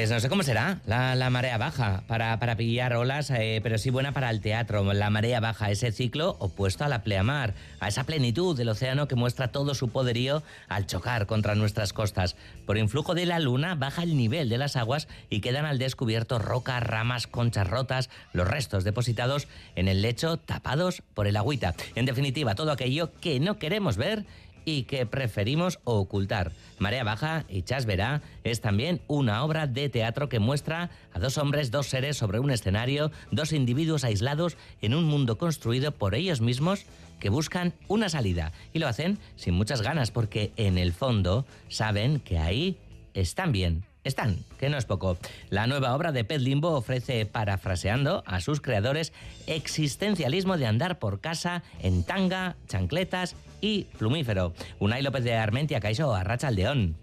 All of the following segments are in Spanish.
Pues no sé cómo será la, marea baja para, para pillar olas, eh, pero sí buena para el teatro. La marea baja, ese ciclo opuesto a la pleamar, a esa plenitud del océano que muestra todo su poderío al chocar contra nuestras costas. Por influjo de la luna baja el nivel de las aguas y quedan al descubierto rocas, ramas, conchas rotas, los restos depositados en el lecho tapados por el agüita. En definitiva, todo aquello que no queremos ver y que preferimos ocultar. Marea Baja y Chas Verá es también una obra de teatro que muestra a dos hombres, dos seres sobre un escenario, dos individuos aislados en un mundo construido por ellos mismos que buscan una salida y lo hacen sin muchas ganas porque en el fondo saben que ahí están bien están, que no es poco. La nueva obra de Pet Limbo ofrece, parafraseando a sus creadores, existencialismo de andar por casa en tanga, chancletas y plumífero. Unai López de Armentia, Caixo, Arracha Aldeón.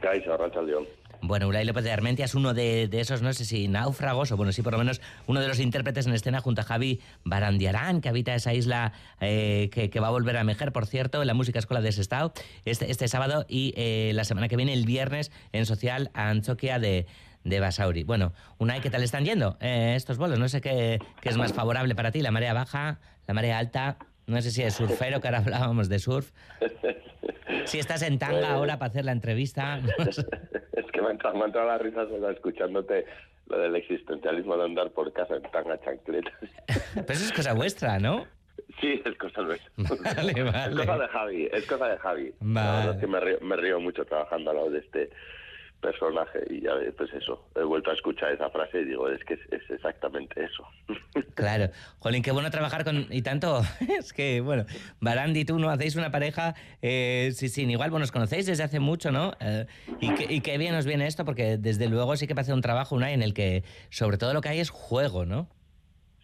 Caixo, Arracha Aldeón. Bueno, Ulay López de Armentia es uno de, esos, no sé si náufragos, o bueno, sí por lo menos uno de los intérpretes en escena junto a Javi Barandiarán, que habita esa isla eh, que, va a volver a Mejer, por cierto, en la Música Escuela de Sestao, este, este sábado y eh, la semana que viene, el viernes, en Social Anchoquia de, de Basauri. Bueno, Unai, ¿qué tal están yendo eh, estos vuelos? No sé qué, qué es más favorable para ti, la marea baja, la marea alta, no sé si es surfero, que ahora hablábamos de surf. Si estás en tanga pues ahora para hacer la entrevista. es que me ha entrado, la risa solo escuchándote lo del existencialismo de andar por casa en tanga chancletas. Pero eso es cosa vuestra, ¿no? Sí, es cosa nuestra. Vale, vale. Es cosa de Javi, es cosa de Javi. Vale. que me río, me río mucho trabajando al lado de este personaje y ya pues eso, he vuelto a escuchar esa frase y digo, es que es, exactamente eso. Claro, Jolín, qué bueno trabajar con, y tanto, es que, bueno, Barandi y tú no hacéis una pareja, eh, sí, sí, igual, bueno, os conocéis desde hace mucho, ¿no? Eh, y, qué bien os viene esto, porque desde luego sí que parece un trabajo, una en el que sobre todo lo que hay es juego, ¿no?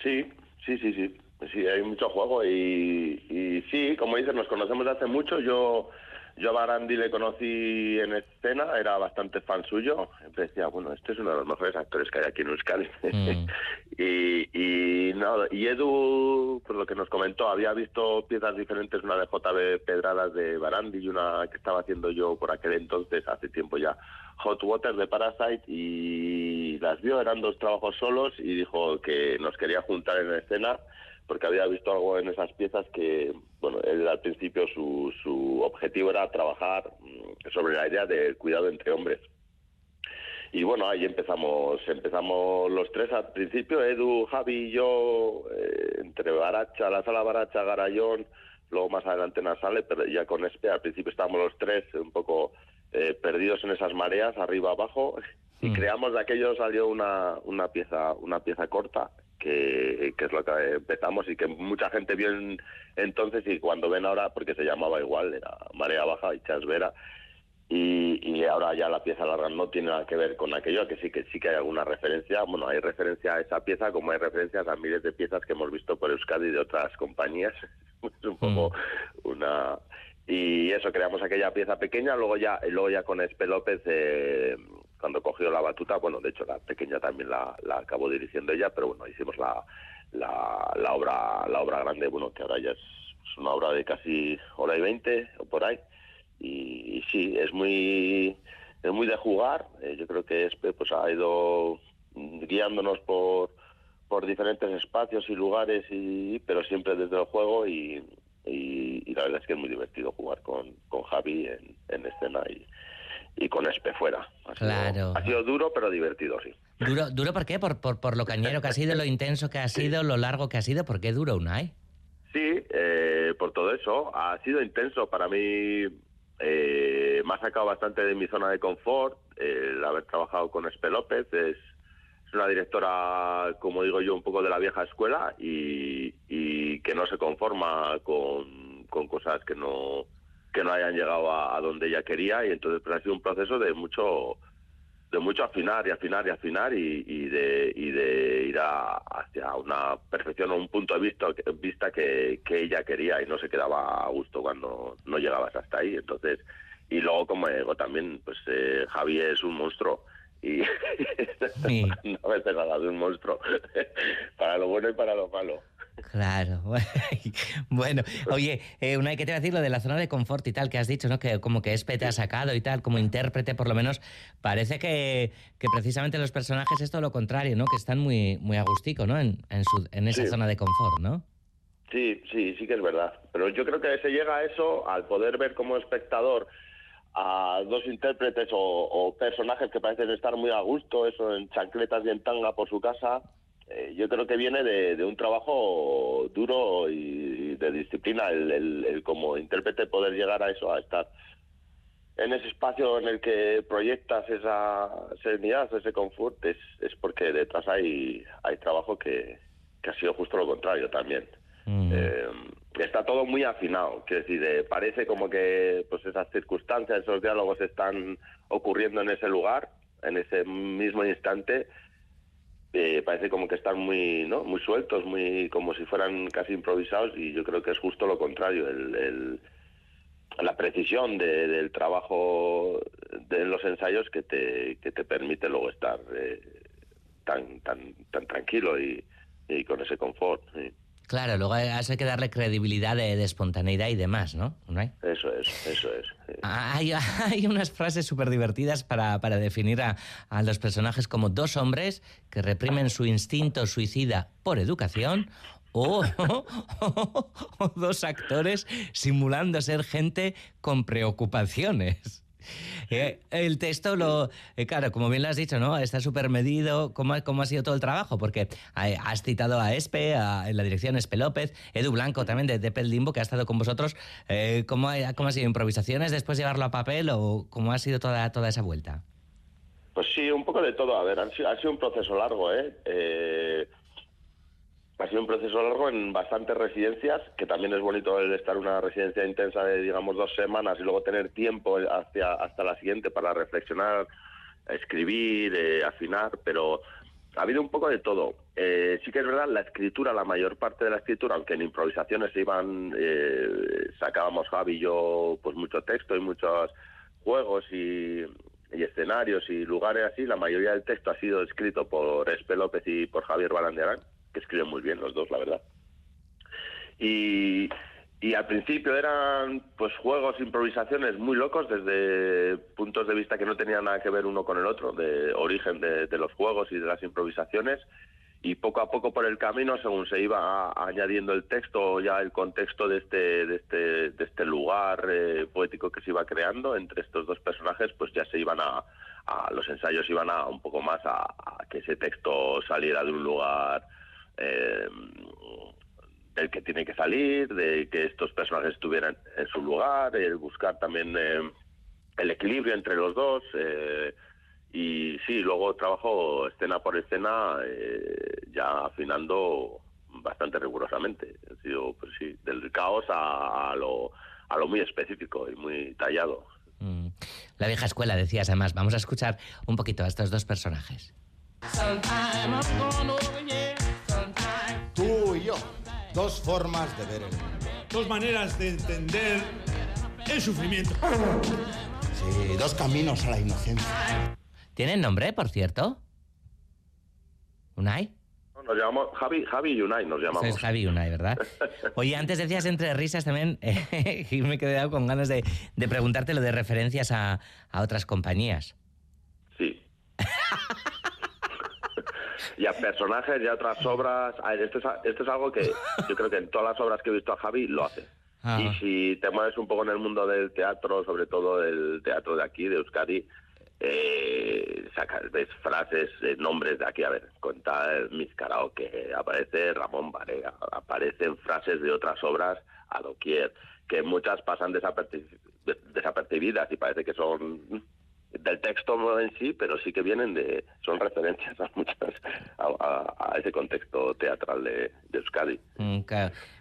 Sí, sí, sí, sí, sí, hay mucho juego y, y sí, como dices, nos conocemos desde hace mucho, yo yo a Barandi le conocí en escena, era bastante fan suyo. Decía, bueno, este es uno de los mejores actores que hay aquí en Euskadi. Mm. y, y, y Edu, por lo que nos comentó, había visto piezas diferentes, una de JB Pedradas de Barandi y una que estaba haciendo yo por aquel entonces, hace tiempo ya, Hot Water de Parasite, y las vio, eran dos trabajos solos, y dijo que nos quería juntar en escena porque había visto algo en esas piezas que, bueno, él al principio su, su objetivo era trabajar mm, sobre la idea del cuidado entre hombres. Y bueno, ahí empezamos, empezamos los tres al principio, Edu, Javi y yo, eh, entre Baracha, la sala Baracha, Garayón, luego más adelante en la sala, pero ya con Espe, al principio estábamos los tres un poco eh, perdidos en esas mareas, arriba, abajo, y mm. creamos de aquello salió una, una pieza, una pieza corta que, es lo que empezamos y que mucha gente vio entonces y cuando ven ahora, porque se llamaba igual, era Marea Baja y Chasvera, y, y ahora ya la pieza larga no tiene nada que ver con aquello, que sí que sí que hay alguna referencia, bueno, hay referencia a esa pieza como hay referencias a miles de piezas que hemos visto por Euskadi de otras compañías, es un poco mm. una... Y eso, creamos aquella pieza pequeña, luego ya luego ya con Espe López eh, cuando cogió la batuta, bueno, de hecho la pequeña también la, la acabó dirigiendo ella, pero bueno, hicimos la, la, obra la obra grande, bueno, que ahora ya es, una obra de casi hora y veinte o por ahí, y, sí, es muy es muy de jugar, eh, yo creo que Espe pues ha ido guiándonos por por diferentes espacios y lugares y pero siempre desde el juego y, y, la verdad es que es muy divertido jugar con, con Javi en escena y, y con Espe fuera. Ha claro. ha sido duro, pero divertido, sí. ¿Duro, duro por qué? ¿Por, por, por lo cañero que ha sido, lo intenso que ha sido, lo largo que ha sido? ¿Por qué duro, Unai? Sí, eh, por todo eso. Ha sido intenso. Para mí eh, me ha sacado bastante de mi zona de confort el haber trabajado con Espe López. Es, es una directora, como digo yo, un poco de la vieja escuela y, y que no se conforma con, con cosas que no que no hayan llegado a, donde ella quería y entonces pues, ha sido un proceso de mucho de mucho afinar y afinar y afinar y, de, y de ir hacia una perfección o un punto de vista, vista que, que, ella quería y no se quedaba a gusto cuando no llegabas hasta ahí. Entonces, y luego como digo también, pues eh, Javi es un monstruo y sí. a veces nada de un monstruo para lo bueno y para lo malo. Claro. bueno, oye, eh, una hay que te decir lo de la zona de confort y tal que has dicho, ¿no? Que como que Espe te ha sacado y tal, como intérprete por lo menos, parece que, que precisamente los personajes es todo lo contrario, ¿no? Que están muy, muy agustico, ¿no? En, en, su, en esa zona de confort, ¿no? Sí, sí, sí que es verdad. Pero yo creo que se llega a eso al poder ver como espectador a dos intérpretes o, personajes que parecen estar muy a gusto, eso en chancletas y en tanga por su casa. Eh, yo creo que viene de, un trabajo duro y de disciplina el, como intérprete poder llegar a eso, a estar en ese espacio en el que proyectas esa serenidad, ese confort, es, es porque detrás hay, hay trabajo que, que ha sido justo lo contrario también. Mm. Eh, está todo muy afinado, quiero decir, eh, parece como que pues esas circunstancias, esos diálogos están ocurriendo en ese lugar, en ese mismo instante, eh, parece como que están muy, ¿no? muy sueltos, muy como si fueran casi improvisados y yo creo que es justo lo contrario, el, la precisión del trabajo de los ensayos que te, que te permite luego estar tan, tan, tan tranquilo y, con ese confort. Claro, luego hay que darle credibilidad de, espontaneidad y demás, ¿no? Eso es, eso es. Ah, hay, unas frases súper divertidas para, definir a, los personajes como dos hombres que reprimen su instinto suicida por educación o, o dos actores simulando ser gente con preocupaciones. Eh, el texto, lo, eh, claro, como bien lo has dicho, ¿no? Está súper medido. ¿Cómo, ¿Cómo, ha sido todo el trabajo? Porque eh, has citado a Espe, a, en la dirección Espe López, Edu Blanco también de, de Limbo, que ha estado con vosotros. ¿cómo, ha, ¿Cómo ha sido? ¿Improvisaciones después llevarlo a papel o cómo ha sido toda, toda esa vuelta? Pues sí, un poco de todo. A ver, ha sido, un proceso largo, eh ha sido un proceso largo en bastantes residencias, que también es bonito el estar en una residencia intensa de, digamos, dos semanas y luego tener tiempo hacia, hasta la siguiente para reflexionar, escribir, eh, afinar, pero ha habido un poco de todo. Eh, sí que es verdad, la escritura, la mayor parte de la escritura, aunque en improvisaciones se iban, eh, sacábamos Javi y yo pues mucho texto y muchos juegos y, y, escenarios y lugares así, la mayoría del texto ha sido escrito por Espe López y por Javier Balandiarán que escriben muy bien los dos, la verdad. Y, y al principio eran pues juegos, improvisaciones muy locos desde puntos de vista que no tenían nada que ver uno con el otro, de origen de, los juegos y de las improvisaciones. Y poco a poco por el camino, según se iba añadiendo el texto, ya el contexto de este, de este, de este lugar eh, poético que se iba creando entre estos dos personajes, pues ya se iban a, a los ensayos iban a un poco más a que ese texto saliera de un lugar eh, del que tiene que salir, de que estos personajes estuvieran en su lugar, el buscar también eh, el equilibrio entre los dos. Eh, y sí, luego trabajo escena por escena, eh, ya afinando bastante rigurosamente. Ha sido, pues sí, del caos a, lo, a lo muy específico y muy tallado. Mm. La vieja escuela, decías además. Vamos a escuchar un poquito a estos dos personajes. Dos formas de ver el mundo. Dos maneras de entender el sufrimiento. Sí, dos caminos a la inocencia. ¿Tienen nombre, por cierto? ¿Unai? Nos llamamos Javi, Javi y Unai, nos llamamos. Es Javi y Unai, ¿verdad? Oye, antes decías entre risas también, y me quedé con ganas de, preguntarte lo de referencias a, a otras compañías. Sí. y a personajes y a otras obras. Esto es, esto es algo que yo creo que en todas las obras que he visto a Javi lo hace. Ah. Y si te mueves un poco en el mundo del teatro, sobre todo el teatro de aquí, de Euskadi, eh, sacas, ves frases, eh, nombres de aquí, a ver, contar mis karaoke, aparece Ramón Varega, aparecen frases de otras obras a doquier, que muchas pasan desapercibidas y parece que son del texto en sí, pero sí que vienen de, son referencias a muchas, a, ese contexto teatral de, Euskadi. Mm,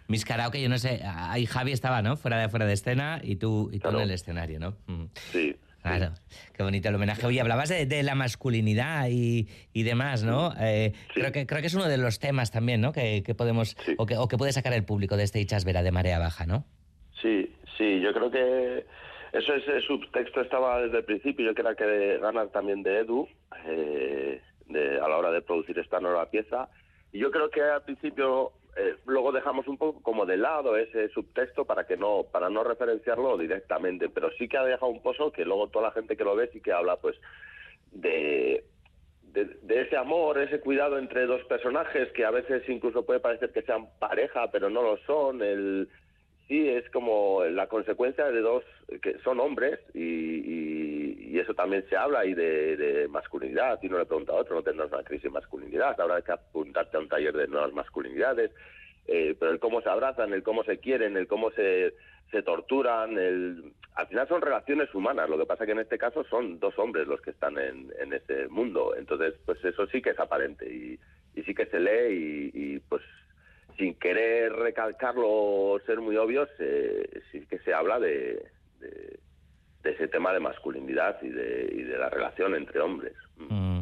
Mis karaoke, yo no sé, ahí Javi estaba, ¿no? Fuera de, fuera de escena y tú, y tú en el escenario, ¿no? Mm. Sí. Claro, qué bonito el homenaje. Oye, hablabas de, la masculinidad y, y demás, ¿no? Eh, creo, que, creo que es uno de los temas también, ¿no? Que, podemos, o, que, o que puede sacar el público de este Ichasvera de Marea Baja, ¿no? Sí, sí, yo creo que eso ese subtexto estaba desde el principio, yo creo que ganas también de Edu eh, a la hora de producir esta nueva pieza. Y yo creo que al principio eh, luego dejamos un poco como de lado ese subtexto para que no para no referenciarlo directamente, pero sí que ha dejado un pozo que luego toda la gente que lo ve sí que habla pues de de, ese amor, ese cuidado entre dos personajes que a veces incluso puede parecer que sean pareja, pero no lo son. El, sí, es como la consecuencia de dos que son hombres y, eso también se habla y de, masculinidad. Y no le pregunta a otro, no tendrás una crisis de masculinidad, habrá que apuntarte a un taller de nuevas masculinidades. Eh, pero el cómo se abrazan, el cómo se quieren, el cómo se, se torturan, el... al final son relaciones humanas, lo que pasa que en este caso son dos hombres los que están en, en ese mundo, entonces pues eso sí que es aparente y, y sí que se lee y, pues sin querer recalcarlo o ser muy obvios, sí que se habla de, de, ese tema de masculinidad y de, y de la relación entre hombres. Mm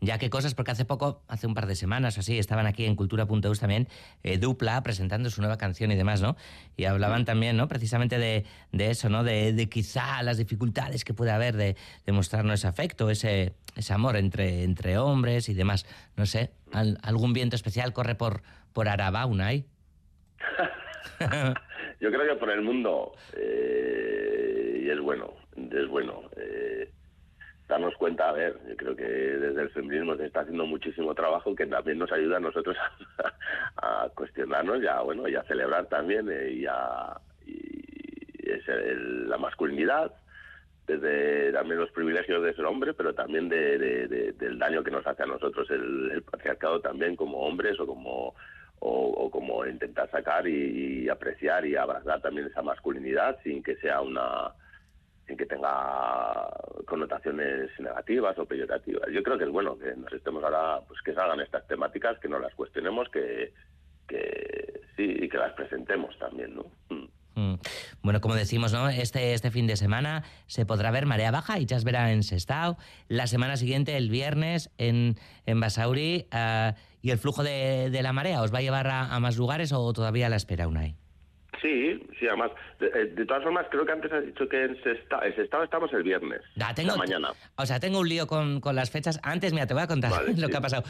ya qué cosas, porque hace poco, hace un par de semanas o así, estaban aquí en Cultura.eus también, eh, Dupla, presentando su nueva canción y demás, ¿no? Y hablaban también, ¿no? Precisamente de, eso, ¿no? De, quizá las dificultades que puede haber de, de mostrarnos ese afecto, ese, ese amor entre, entre hombres y demás. No sé, ¿algún viento especial corre por, por Araba, Unai? Yo creo que por el mundo, eh, y es bueno, es bueno. Eh, darnos cuenta, a ver, yo creo que desde el feminismo se está haciendo muchísimo trabajo que también nos ayuda a nosotros a, cuestionarnos y a, bueno, y a celebrar también eh, y a la masculinidad, desde también los privilegios de ser hombre, pero también del daño que nos hace a nosotros el, patriarcado también como hombres o como o, como intentar sacar y, apreciar y abrazar también esa masculinidad sin que sea una sin que tenga connotaciones negativas o peyorativas. Yo creo que es bueno que nos estemos ahora, pues que salgan estas temáticas, que no las cuestionemos, que, que sí, y que las presentemos también, ¿no? Mm. Bueno, como decimos, ¿no? Este, este fin de semana se podrá ver Marea Baja y ya se verá en Sestao. La semana siguiente, el viernes, en, en Basauri. Ah, ¿Y el flujo de, de, la marea os va a llevar a, a más lugares o todavía la espera, Unai? Sí, sí, además. De, eh, todas formas, creo que antes has dicho que en Sestao, estamos el viernes. tengo, la mañana. O sea, tengo un lío con, con, las fechas. Antes, mira, te voy a contar lo que ha pasado.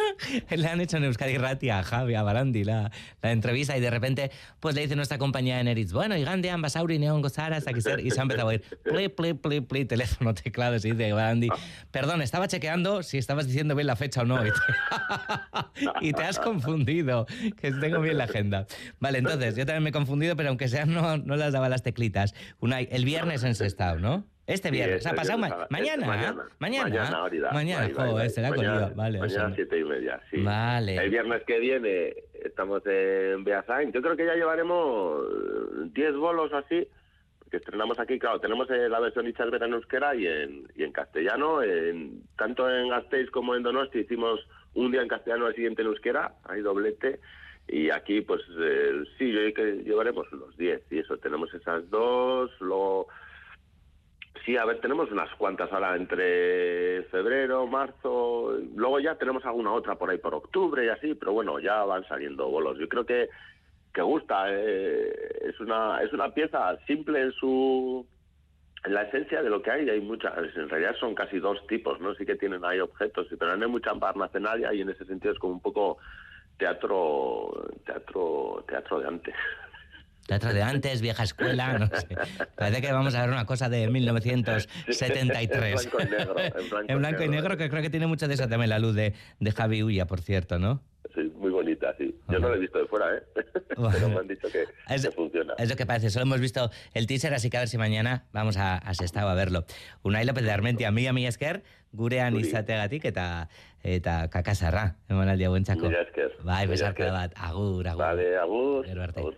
le han hecho en Euskadi Rati a Javi, a Barandi, la, la, entrevista y de repente, pues le dice nuestra compañía en Eritz, bueno, y Gandhi, Ambasauri, Neon Gozara, hasta que ser. Y se ha empezado a oír, pli, pli, pli, pli, teléfono, teclado, y dice Barandi. Ah. Perdón, estaba chequeando si estabas diciendo bien la fecha o no. y te has confundido, que tengo bien la agenda. Vale, entonces, yo también me confundido, pero aunque sea, no, no las daba las teclitas. Una, el viernes en Sestao, ¿no? Este viernes, este ha pasado mañana, mañana, mañana, mañana, mañana, joder, será mañana, vale. Mañana siete y media, sí. Vale. El viernes que viene estamos en Beasain. Yo creo que ya llevaremos 10 bolos así, que estrenamos aquí, claro, tenemos eh, la versión Ichalbera en euskera y en, y en castellano, en, tanto en Gasteiz como en Donosti hicimos un día en castellano, el siguiente en euskera, hay doblete, y aquí, pues eh, sí, yo llevaremos unos 10 y eso, tenemos esas dos, luego... Sí, a ver, tenemos unas cuantas ahora entre febrero, marzo, luego ya tenemos alguna otra por ahí por octubre y así, pero bueno, ya van saliendo bolos. Yo creo que, que gusta, eh, es, una, es una pieza simple en su en la esencia de lo que hay, hay muchas, en realidad son casi dos tipos, ¿no? Sí que tienen ahí objetos, pero no hay mucha parnacenaria y en ese sentido es como un poco teatro, teatro, teatro de antes. Teatro de antes, vieja escuela, no sé. Parece que vamos a ver una cosa de 1973. en blanco y negro. En blanco, y negro, que creo que tiene mucho de eso también la luz de, de Javi Ulla, por cierto, ¿no? Sí, muy bonita, sí. Yo no la he visto de fuera, ¿eh? Pero me han dicho que, funciona. Es lo que parece. Solo hemos visto el teaser, así que a ver si mañana vamos a, a Sestao a verlo. Unai López de Armentia, mi mi esker, gurean izategatik eta eta kakasarra. Emanaldia buen chaco. Mila esker. Bai, besarka bat. Agur, agur. Vale, agur. agur.